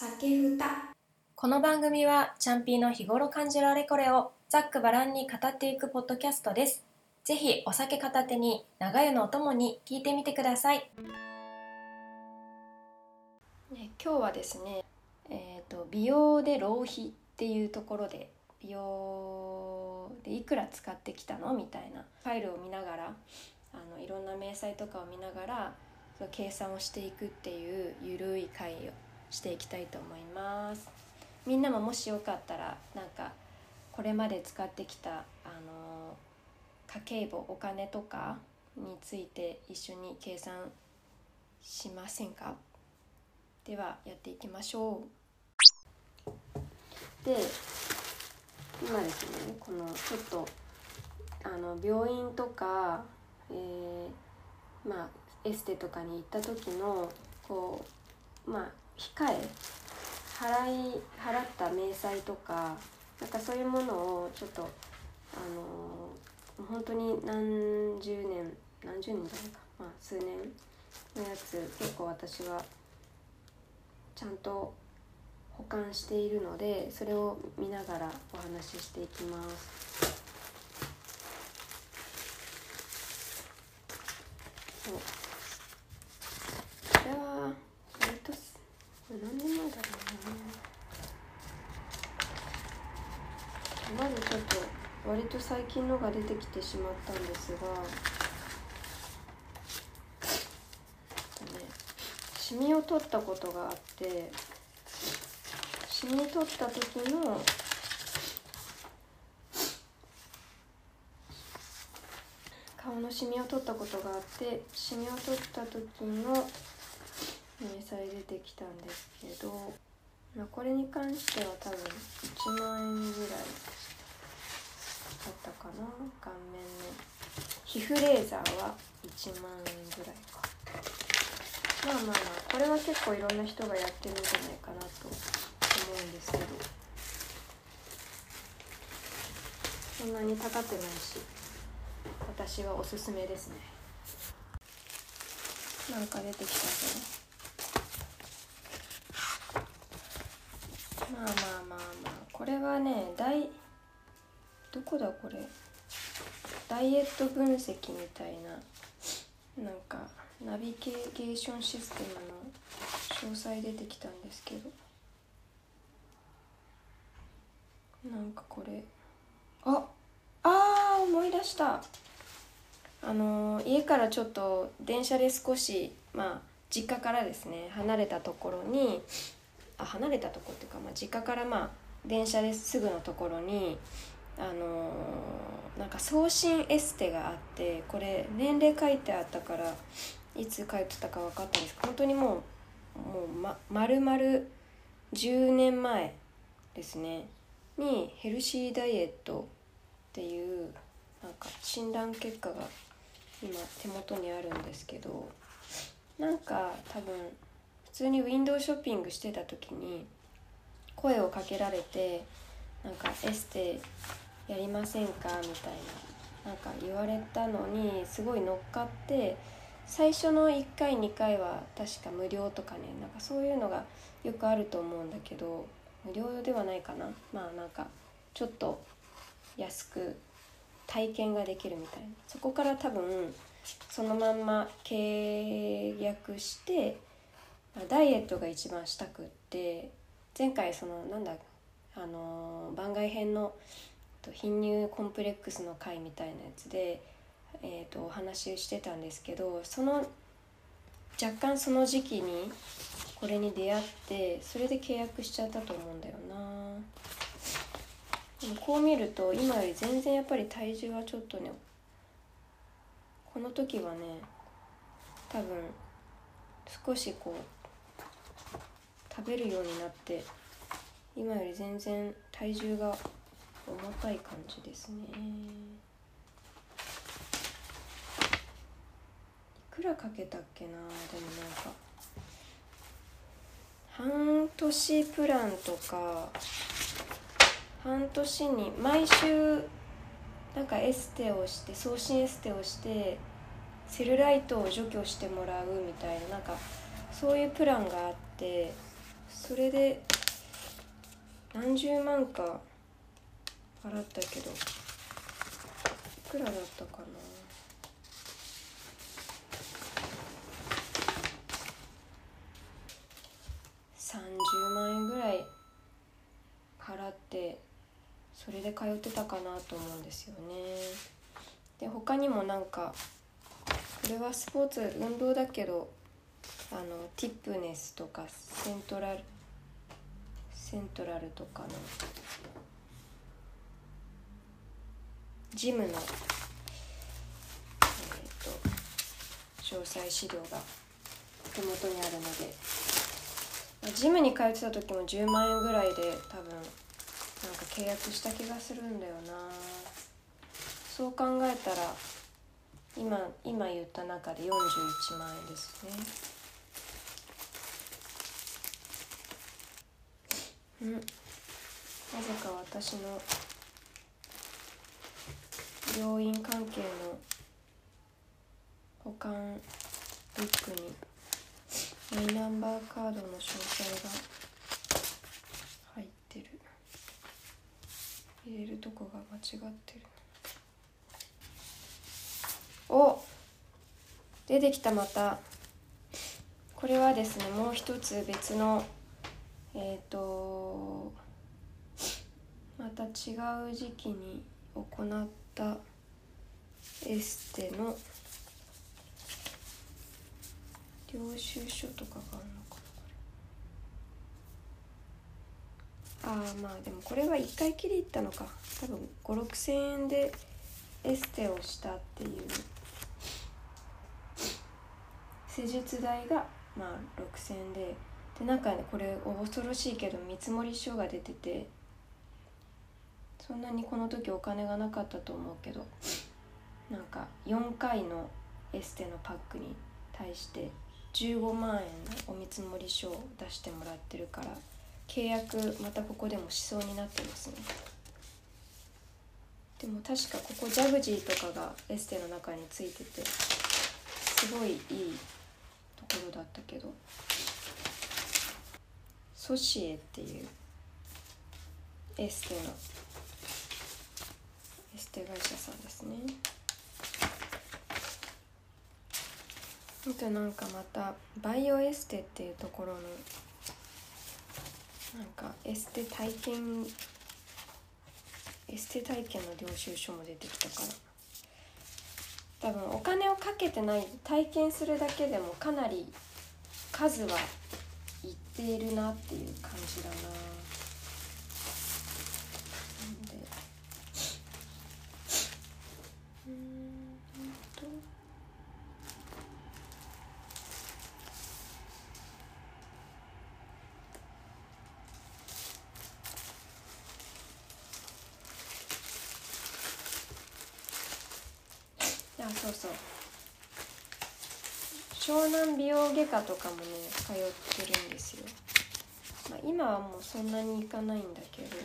酒ふたこの番組はチャンピーの日頃感じるあれこれをざっくばらんに語っていくポッドキャストです。ぜひお酒片手に長湯のお供に聞いてみてください。ね今日はですね、えー、と美容で浪費っていうところで美容でいくら使ってきたのみたいなファイルを見ながらあのいろんな明細とかを見ながら計算をしていくっていうゆるい会をしていきたいと思います。みんなももしよかったらなんかこれまで使ってきたあの家計簿お金とかについて一緒に計算しませんか？ではやっていきましょうで今ですねこのちょっとあの病院とか、えーまあエステとかに行った時のこうまあ控え払い払った明細とかなんかそういうものをちょっとあの本当に何十年何十年じゃないかまあ数年のやつ結構私はちゃんと保管しているのでそれを見ながらお話ししていきます。そうこれは割とすこれ何年前だろうなまずちょっと割と最近のが出てきてしまったんですがねシミを取ったことがあってシミ取った時の顔のシミを取ったことがあってシミを取った時の明細出てきたんですけど、まあ、これに関しては多分1万円ぐらいだったかな？顔面の皮膚レーザーは1万円ぐらいか。まあまあまあこれは結構いろんな人がやってるんじゃないかなと思うんですけど。そんなに高くないし私はおすすめですね。なんか出てきたぞ。まあまあまあまあこれはねダイどこだこれ？ダイエット分析みたいななんかナビゲーションシステムの詳細出てきたんですけど。なんかこれ。ああー思い出した。あの家からちょっと電車で少しまあ実家からですね離れたところにあ離れたとこっていうか、まあ、実家からまあ電車ですぐのところにあのーなんか送信エステがあってこれ年齢書いてあったからいつ通ってたか分かったんですけど本当にもうもう、ま、丸々10年前ですね。にヘルシーダイエットっていうなんか診断結果が今手元にあるんですけどなんか多分普通にウィンドウショッピングしてた時に声をかけられてなんかエステやりませんか？みたいななんか言われたのにすごい乗っかって最初の1回2回は確か無料とかねなんかそういうのがよくあると思うんだけど無料ではないかな？まあなんかちょっと安く体験ができるみたいな。そこから多分そのまんま契約してまダイエットが一番したくって前回そのなんだあの番外編のと貧乳コンプレックスの回みたいなやつで、えー、とお話ししてたんですけどその若干その時期にこれに出会ってそれで契約しちゃったと思うんだよな。でもこう見ると今より全然やっぱり体重はちょっとねこの時はね多分少しこう食べるようになって今より全然体重が重たい感じですね。いくらかけたっけな？でもなんか。半年プランとか。半年に毎週なんかエステをして送信エステをしてセルライトを除去してもらうみたいななんかそういうプランがあってそれで何十万か払ったけどいくらだったかな？30万円ぐらい払ってそれで通ってたかなと思うんですよね。で他にもなんかこれはスポーツ運動だけどあのティップネスとかセントラルセントラルとかのジムの、えー、と詳細資料が手元にあるのでジムに通ってた時も10万円ぐらいで多分なんか契約した気がするんだよな。そう考えたら今今言った中で41万円ですね。うん。なぜか私の病院関係の保管ブックにマイナンバーカードの詳細が入ってる。入れるとこが間違ってる。お出てきたまた。これはですねもう一つ別のえっ、ー、とまた違う時期に行ったエステの領収書とかがあるのかなこれ。ああまあでもこれは1回きり行ったのか。多分5 6千円でエステをしたっていう施術代がまあ6,000円で。でなんかねこれ恐ろしいけど見積書が出てて。そんなにこの時お金がなかったと思うけどなんか4回のエステのパックに対して15万円のお見積もり書を出してもらってるから契約またここでもしそうになってますね。でも確かここジャグジーとかがエステの中についててすごいいいところだったけどソシエっていうエステのエステ会社さんですね。あとなんかまたバイオエステっていうところのなんかエステ体験エステ体験の領収書も出てきたから。多分お金をかけてない体験するだけでもかなり数はいっているなっていう感じだな。あそうそう。湘南美容外科とかもね通ってるんですよ、まあ、今はもうそんなに行かないんだけど。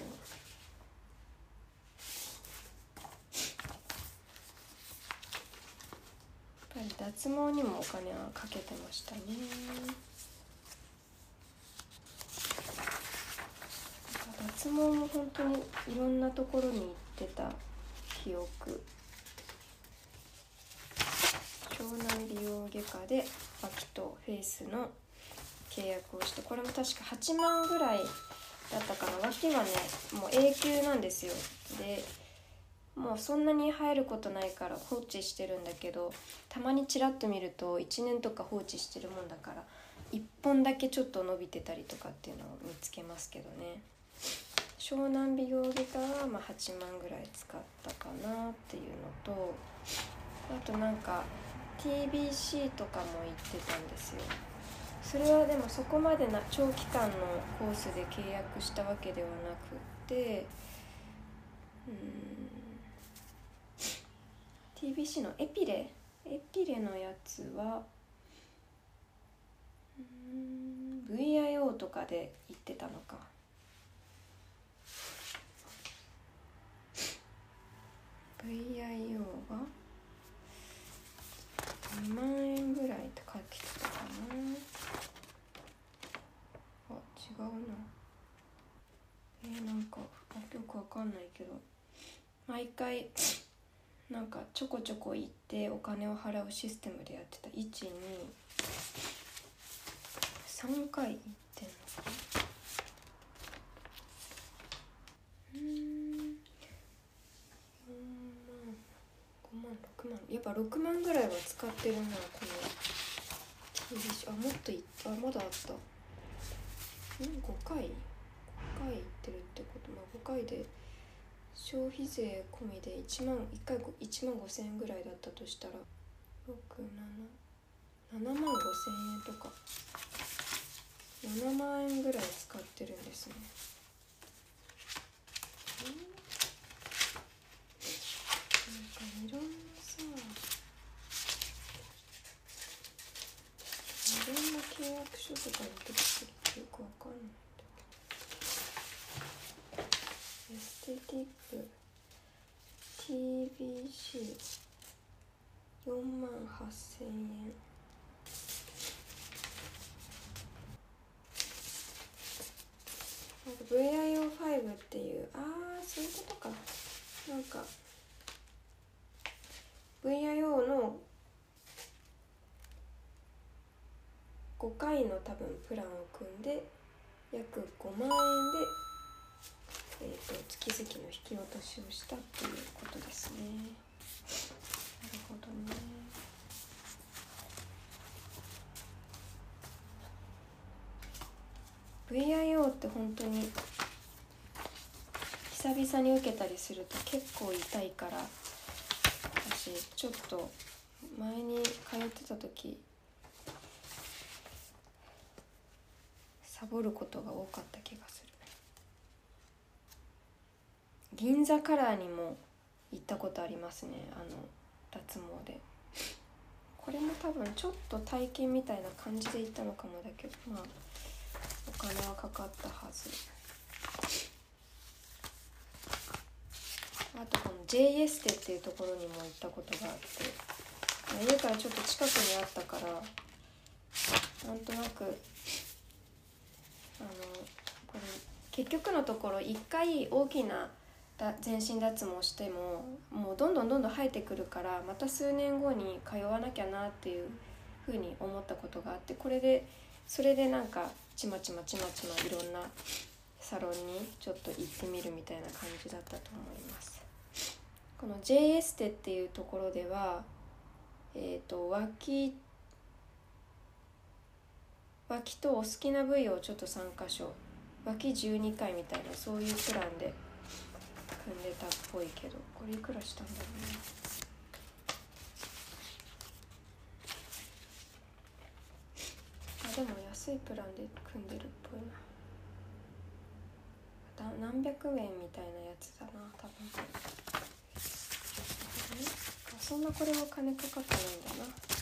やっぱり脱毛にもお金はかけてましたね。脱毛も本当にいろんなところに行ってた記憶。湘南美容外科で脇とフェイスの契約をしてこれも確か8万ぐらいだったかな脇はねもう永久なんですよ。でもうそんなに入ることないから放置してるんだけどたまにちらっと見ると1年とか放置してるもんだから1本だけちょっと伸びてたりとかっていうのを見つけますけどね。湘南美容外科はま8万ぐらい使ったかなっていうのとあとなんか TBC とかも行ってたんですよ。それはでもそこまでな長期間のコースで契約したわけではなくてうん。TBC のエピレエピレのやつはうん VIO とかで行ってたのか。VIO は？2万円ぐらいって書いてたかな。あ違うな。えー、なんかよくわかんないけど。毎回なんかちょこちょこ行ってお金を払うシステムでやってた123回行ってんのかなうん4万5万6万やっぱ6万ぐらいは使ってるなこのあもっといったまだあった。うん5回？5回行ってるってことまあ5回で消費税込みで1万1回1万5,000円ぐらいだったとしたら677万5,000円とか。7万円ぐらい使ってるんですね。なんかいろんなさいろんな契約書とかに出てくるってよくわかんないんだけどエステティック TBC4 万8000円なんか VIO5 っていう。ああそういうことか。なんか VIO の5回の多分プランを組んで約5万円で、えーと、月々の引き落としをしたっていうことですね。なるほどね。VIO って本当に久々に受けたりすると結構痛いから私ちょっと前に通ってた時サボることが多かった気がする。銀座カラーにも行ったことありますね。あの脱毛で。これも多分ちょっと体験みたいな感じで行ったのかもだけどまあお金はかかったはず。あとこの J エステっていうところにも行ったことがあって家からちょっと近くにあったからなんとなくあのこれ結局のところ1回大きな全身脱毛してももうどんどんどんどん生えてくるからまた数年後に通わなきゃなっていうふうに思ったことがあってこれでそれでなんかちまちまちまちまいろんなサロンにちょっと行ってみるみたいな感じだったと思いますこの J エステっていうところではえっ、ー、と脇脇とお好きな部位をちょっと3箇所脇12回みたいなそういうプランで組んでたっぽいけど。これいくらしたんだろうね。でも安いプランで組んでるっぽいな。何百円みたいなやつだな多分。そんなこれは金かかってないんだな。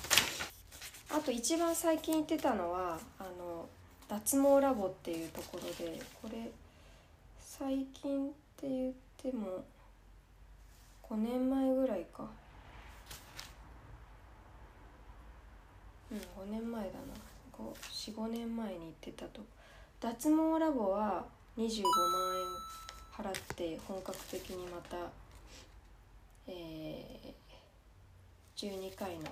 あと一番最近行ってたのはあの脱毛ラボっていうところでこれ最近って言っても5年前ぐらいか。うん5年前だな。45年前に行ってたと。脱毛ラボは25万円払って本格的にまた、えー、12回の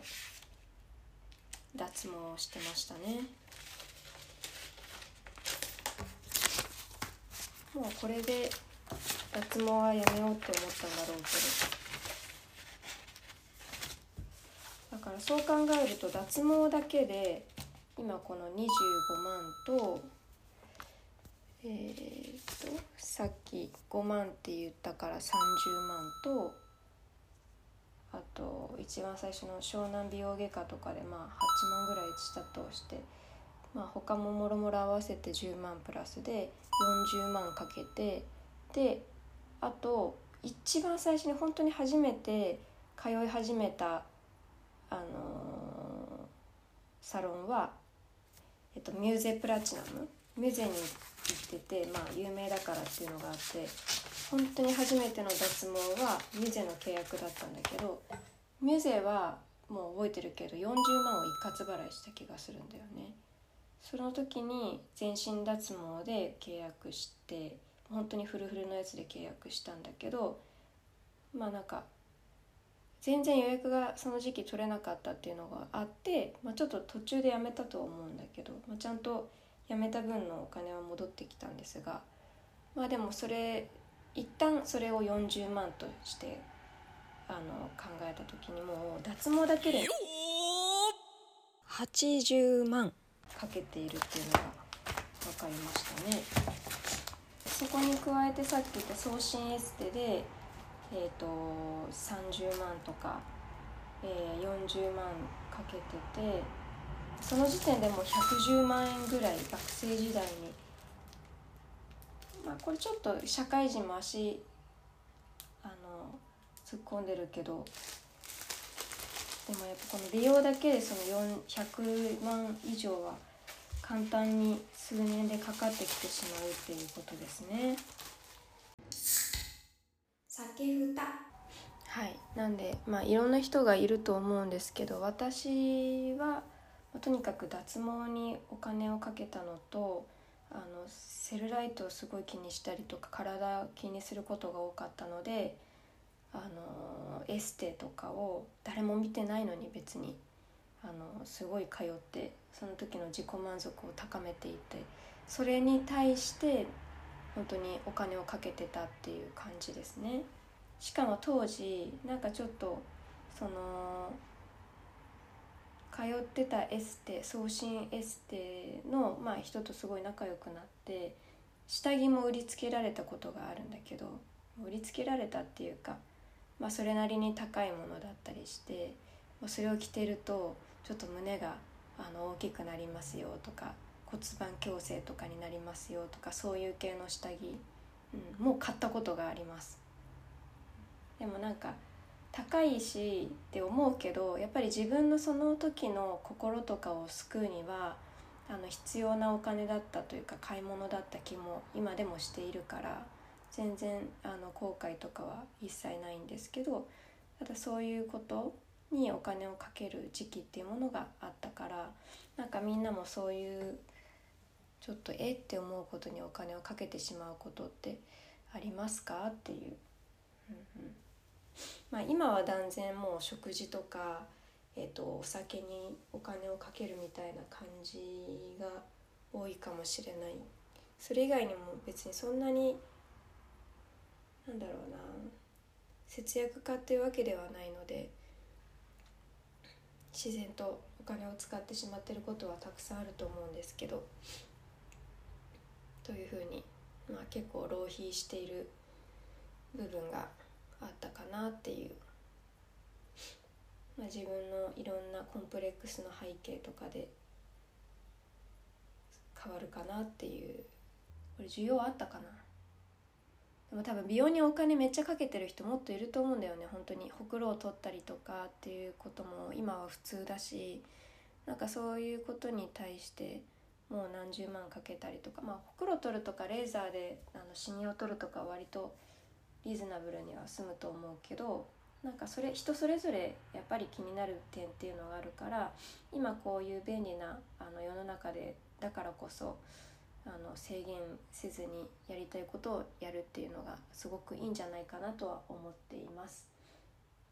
脱毛してましたね。もうこれで脱毛はやめようって思ったんだろうけど。だからそう考えると脱毛だけで今この25万とえー、っとさっき5万って言ったから30万とあと一番最初の湘南美容外科とかでまあ8万ぐらいしたとしてまあ他ももろもろ合わせて10万プラスで40万かけてであと一番最初に本当に初めて通い始めたあのー、サロンはえっと、ミューゼプラチナム。ミューゼに行ってて、まあ、有名だからっていうのがあって本当に初めての脱毛はミュゼの契約だったんだけどミュゼはもう覚えてるけど40万を一括払いした気がするんだよね。その時に全身脱毛で契約して本当にフルフルのやつで契約したんだけどまあなんか全然予約がその時期取れなかったっていうのがあって、まあ、ちょっと途中でやめたと思うんだけど、まあ、ちゃんと辞めた分のお金は戻ってきたんですがまあでもそれ一旦それを40万としてあの考えた時にもう脱毛だけで80万かけているっていうのが分かりましたね。そこに加えてさっき言った送信エステでえーと、30万とか、えー、40万かけててその時点でもう110万円ぐらい学生時代にまあこれちょっと社会人も足あの突っ込んでるけどでもやっぱこの美容だけでその100万以上は簡単に数年でかかってきてしまうっていうことですね。酒はいなんでまあいろんな人がいると思うんですけど私は、まあ、とにかく脱毛にお金をかけたのとあのセルライトをすごい気にしたりとか体気にすることが多かったのであのエステとかを誰も見てないのに別にあのすごい通ってその時の自己満足を高めていてそれに対して本当にお金をかけてたっていう感じですね。しかも当時なんかちょっとその通ってたエステ送信エステの、まあ、人とすごい仲良くなって下着も売りつけられたことがあるんだけど売りつけられたっていうか、まあ、それなりに高いものだったりしてそれを着てるとちょっと胸があの大きくなりますよとか骨盤矯正とかになりますよとかそういう系の下着、うん、もう買ったことがあります。でもなんか高いしって思うけどやっぱり自分のその時の心とかを救うにはあの必要なお金だったというか買い物だった気も今でもしているから全然あの後悔とかは一切ないんですけどただそういうことにお金をかける時期っていうものがあったからなんかみんなもそういうちょっとえって思うことにお金をかけてしまうことってありますか？っていう、うんうん。まあ、今は断然もう食事とか、えーと、お酒にお金をかけるみたいな感じが多いかもしれない。それ以外にも別にそんなになんだろうな節約家っていうわけではないので自然とお金を使ってしまってることはたくさんあると思うんですけどというふうに、まあ、結構浪費している部分があったかなっていう、まあ、自分のいろんなコンプレックスの背景とかで変わるかなっていう。これ需要あったかな。でも多分美容にお金めっちゃかけてる人もっといると思うんだよね。本当に。ほくろを取ったりとかっていうことも今は普通だし。なんかそういうことに対してもう何十万かけたりとか。まあほくろ取るとかレーザーであのシミを取るとか割とリーズナブルには済むと思うけどなんかそれ人それぞれやっぱり気になる点っていうのがあるから今こういう便利なあの世の中でだからこそあの制限せずにやりたいことをやるっていうのがすごくいいんじゃないかなとは思っています。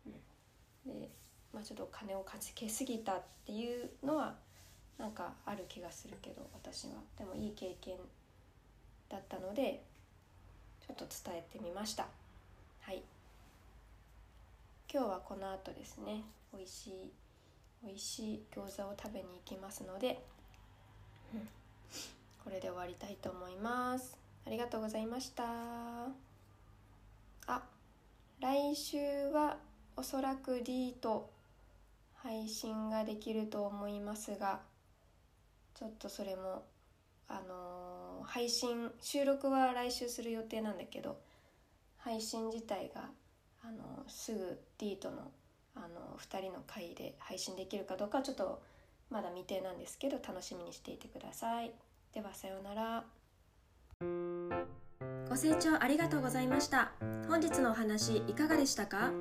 うん、で、まあ、ちょっと金をかけすぎたっていうのはなんかある気がするけど私はでもいい経験だったのでちょっと伝えてみました。はい。今日はこの後ですね。美味しい美味しい餃子を食べに行きますので、うん、これで終わりたいと思います。ありがとうございました。あ来週はおそらく D と配信ができると思いますがちょっとそれもあのー、配信収録は来週する予定なんだけど配信自体が、あのー、すぐ D との、あのー、2人の回で配信できるかどうかはちょっとまだ未定なんですけど楽しみにしていてください。ではさようなら。ご清聴ありがとうございました。本日のお話いかがでしたか？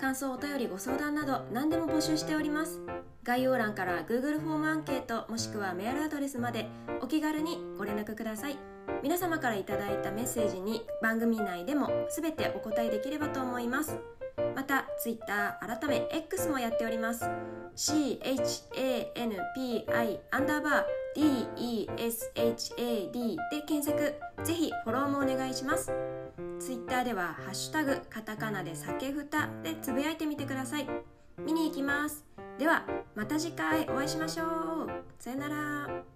感想お便りご相談など何でも募集しております。概要欄から Google フォームアンケートもしくはメールアドレスまでお気軽にご連絡ください。皆様から頂いたメッセージに番組内でも全てお答えできればと思います。また Twitter 改め X もやっております。CHANPI アンダーバー DESHAD で検索。ぜひフォローもお願いします。Twitter では「ハッシュタグカタカナで酒ふた」でつぶやいてみてください。見に行きます。ではまた次回お会いしましょう。さよなら。